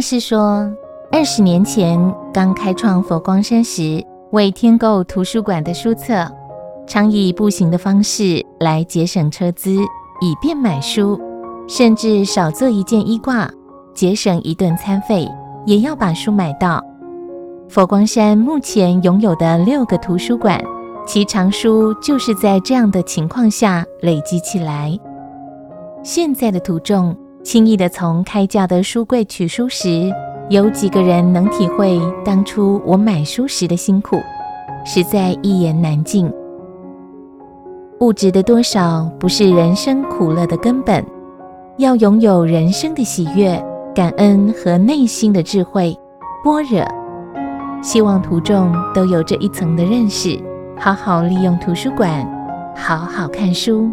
是说，二十年前刚开创佛光山时，为添购图书馆的书册，常以步行的方式来节省车资，以便买书，甚至少做一件衣挂，节省一顿餐费，也要把书买到。佛光山目前拥有的六个图书馆，其藏书就是在这样的情况下累积起来。现在的徒众轻易地从开架的书柜取书时，有几个人能体会当初我买书时的辛苦？实在一言难尽。物质的多少不是人生苦乐的根本，要拥有人生的喜悦、感恩和内心的智慧、般若。希望途中都有这一层的认识，好好利用图书馆，好好看书。